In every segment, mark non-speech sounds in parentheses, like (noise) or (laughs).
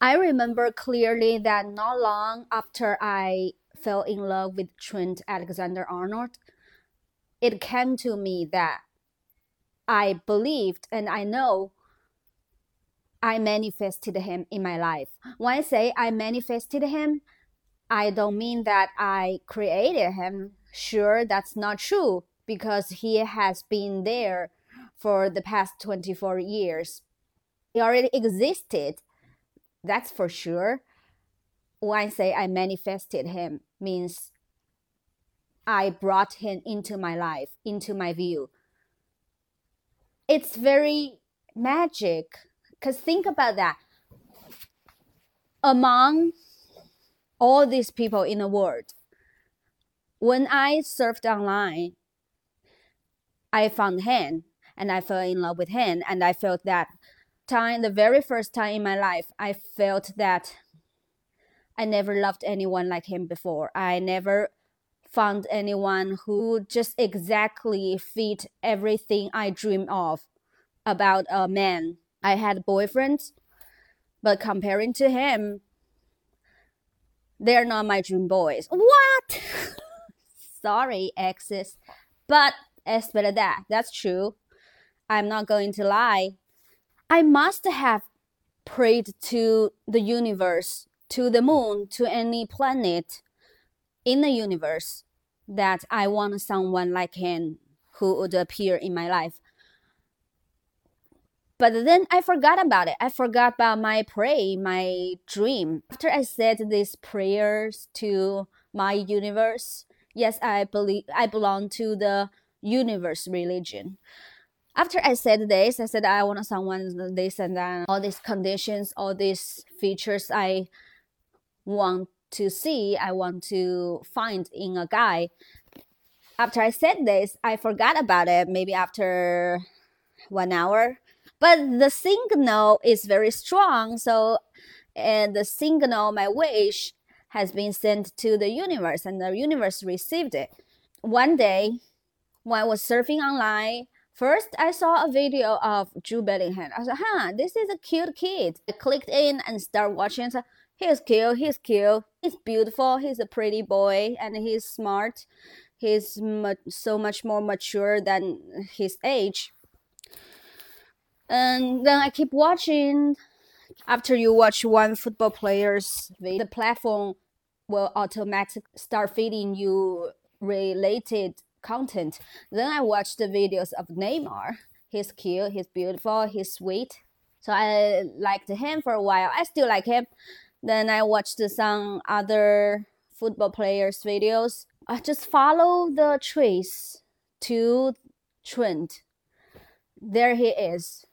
I remember clearly that not long after I fell in love with Trent Alexander Arnold, it came to me that I believed and I know I manifested him in my life. When I say I manifested him, I don't mean that I created him. Sure, that's not true because he has been there for the past 24 years. He already existed, that's for sure. When I say I manifested him, means I brought him into my life, into my view. It's very magic because think about that. Among all these people in the world, when I surfed online, I found him and I fell in love with him. And I felt that time, the very first time in my life, I felt that I never loved anyone like him before. I never found anyone who just exactly fit everything I dream of about a man. I had boyfriends, but comparing to him, they're not my dream boys. What? (laughs) Sorry, exes. But it's better that. That's true. I'm not going to lie. I must have prayed to the universe, to the moon, to any planet in the universe that I want someone like him who would appear in my life. But then I forgot about it. I forgot about my pray, my dream. After I said these prayers to my universe, yes, I believe I belong to the universe religion. After I said this, I said I want someone this and that, all these conditions, all these features I want to see, I want to find in a guy. After I said this, I forgot about it maybe after one hour. But the signal is very strong, so and the signal, my wish, has been sent to the universe, and the universe received it. One day, when I was surfing online, first I saw a video of Jude Bellingham. I said, huh, this is a cute kid. I clicked in and started watching. So, he's cute, he's cute, he's beautiful, he's a pretty boy, and he's smart. He's mu- so much more mature than his age. And then I keep watching. After you watch one football player's video, the platform will automatically start feeding you related content. Then I watched the videos of Neymar. He's cute, he's beautiful, he's sweet. So I liked him for a while. I still like him. Then I watched some other football players' videos. I just follow the trace to Trent. There he is.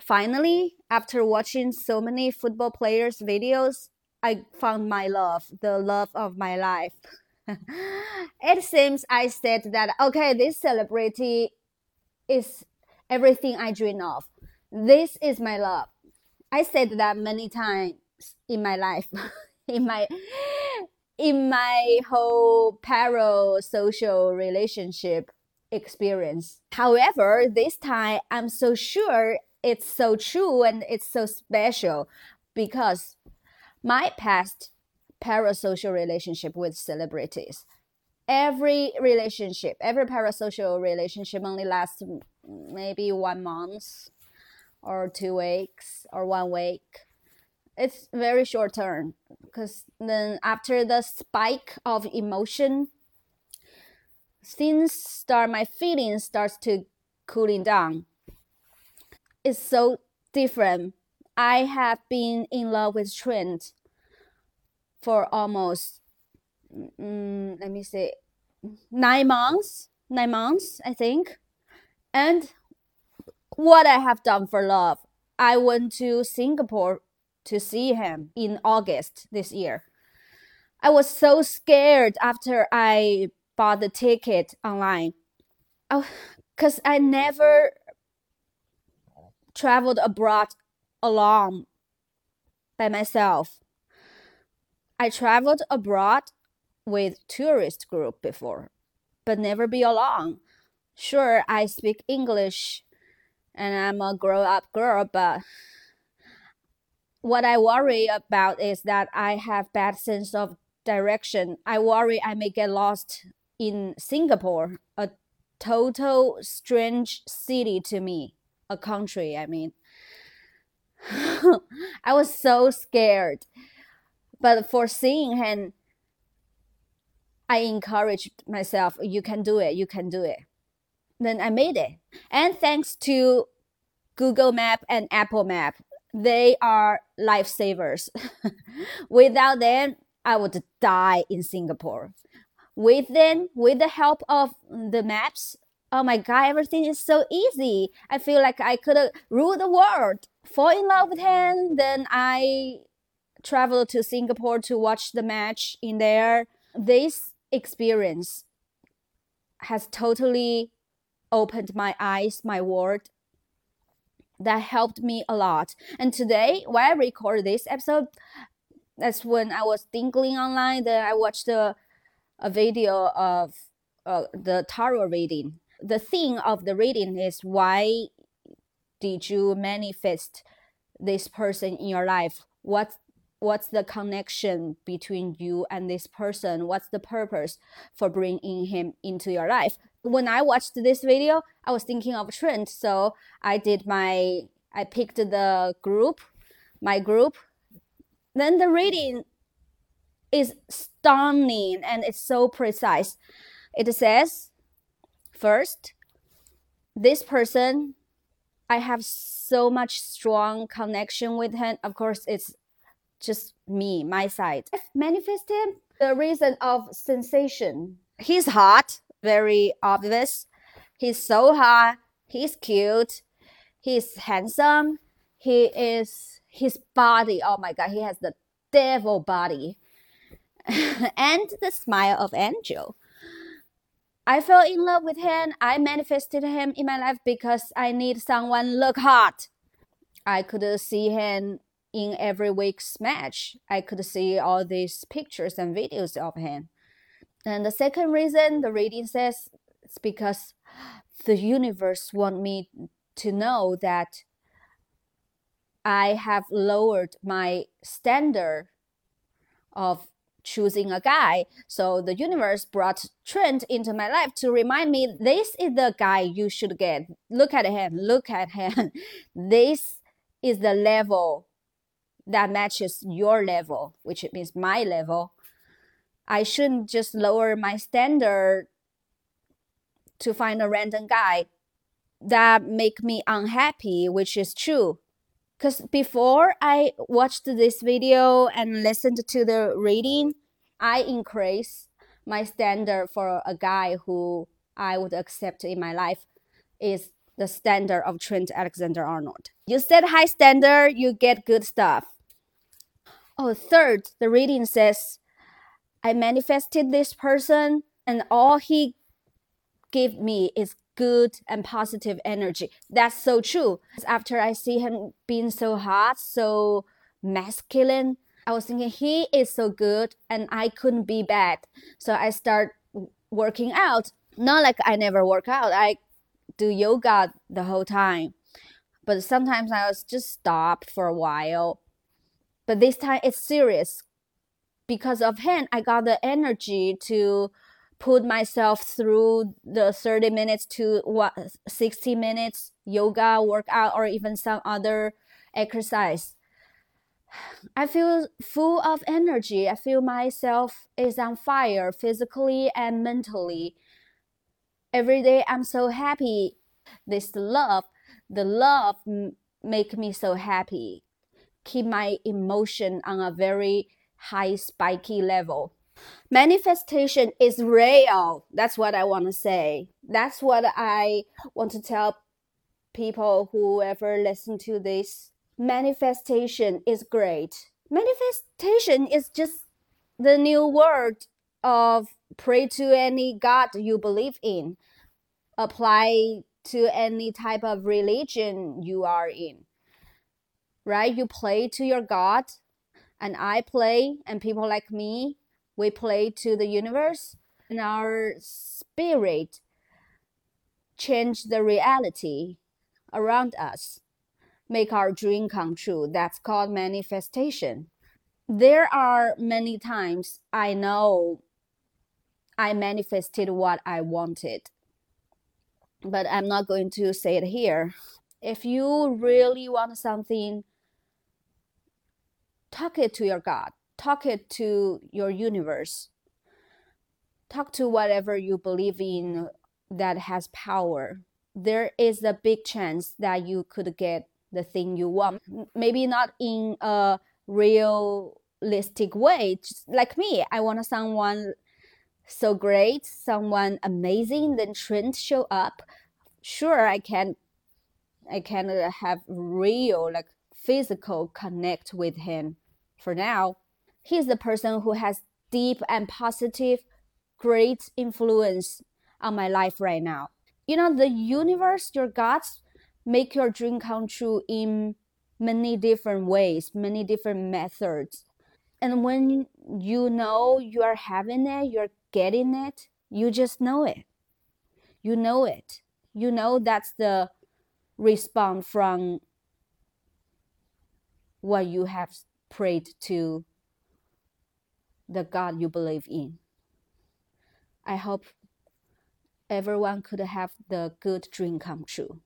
Finally, after watching so many football players' videos, I found my love, the love of my life. It seems I said that okay, this celebrity is everything I dream of. This is my love. I said that many times in my life, (laughs) in my in my whole parasocial relationship experience. However, this time I'm so sure it's so true and it's so special because my past parasocial relationship with celebrities. Every relationship, every parasocial relationship only lasts maybe one month or two weeks or one week. It's very short term because then after the spike of emotion, things start, my feelings starts to cooling down. It's so different. I have been in love with Trent for almost mm, let me say nine months nine months i think. And what i have done for love i went to singapore to see him in august this year. I was so scared after i bought the ticket online. Because oh, i never traveled abroad alone by myself I traveled abroad with tourist group before, but never be alone. Sure, I speak English and I'm a grow up girl, but what I worry about is that I have bad sense of direction. I worry I may get lost in Singapore, a total strange city to me, a country, I mean. (laughs) I was so scared. But for seeing him, I encouraged myself, you can do it, you can do it. Then I made it. And thanks to Google Map and Apple Map, they are lifesavers. (laughs) Without them, I would die in Singapore. With them, with the help of the maps, oh my god, everything is so easy. I feel like I could rule the world. Fall in love with him, then I traveled to Singapore to watch the match in there. This experience has totally opened my eyes, my world. That helped me a lot. And today, when I record this episode, that's when I was thinking online. Then I watched a, a video of uh, the tarot reading. The theme of the reading is why did you manifest this person in your life? What what's the connection between you and this person? What's the purpose for bringing him into your life? When i watched this video i was thinking of trent so i did my i picked the group my group. Then the reading is stunning and it's so precise. It says first this person i have so much strong connection with him. Of course it's just me, my side. I've Manifested the reason of sensation. He's hot, very obvious. He's so hot. He's cute. He's handsome. He is his body. Oh my god, he has the devil body. (laughs) and the smile of angel. I fell in love with him. I manifested him in my life because I need someone look hot. I could see him in every week's match, I could see all these pictures and videos of him. And the second reason the reading says it's because (gasps) the universe want me to know that I have lowered my standard of choosing a guy. So the universe brought Trent into my life to remind me this is the guy you should get. Look at him, look at him. (laughs) this is the level that matches your level, which means my level. I shouldn't just lower my standard to find a random guy that make me unhappy, which is true. Because before I watched this video and listened to the reading, I increase my standard for a guy who I would accept in my life is the standard of Trent Alexander Arnold. You set high standard, you get good stuff. Oh, third, the reading says, I manifested this person and all he gave me is good and positive energy. That's so true. After I see him being so hot, so masculine, I was thinking he is so good and I couldn't be bad. So I start working out. Not like I never work out. I do yoga the whole time. But sometimes I was just stopped for a while. But this time it's serious. Because of him, I got the energy to put myself through the 30 minutes to what 60 minutes yoga workout or even some other exercise. I feel full of energy. I feel myself is on fire physically and mentally. Every day i'm so happy. This love the love make me so happy keep my emotion on a very high spiky level. Manifestation is real. That's what I want to say. That's what I want to tell people whoever listen to this. Manifestation is great. Manifestation is just the new word of pray to any god you believe in. Apply to any type of religion you are in right? You play to your God, and I play, and people like me, we play to the universe, and our spirit change the reality around us. make our dream come true. That's called manifestation. There are many times I know I manifested what I wanted, but I'm not going to say it here. If you really want something, talk it to your God, talk it to your universe, talk to whatever you believe in that has power. There is a big chance that you could get the thing you want. Maybe not in a realistic way. Just like me, I want someone so great, someone amazing. Then Trent show up. Sure, I can, I can uh, have real like physical connect with him. For now, he's the person who has deep and positive, great influence on my life right now. You know, the universe, your gods, make your dream come true in many different ways, many different methods. And when you know you are having it, you're getting it, you just know it. You know it. You know that's the response from what you have prayed to the God you believe in. I hope everyone could have the good dream come true.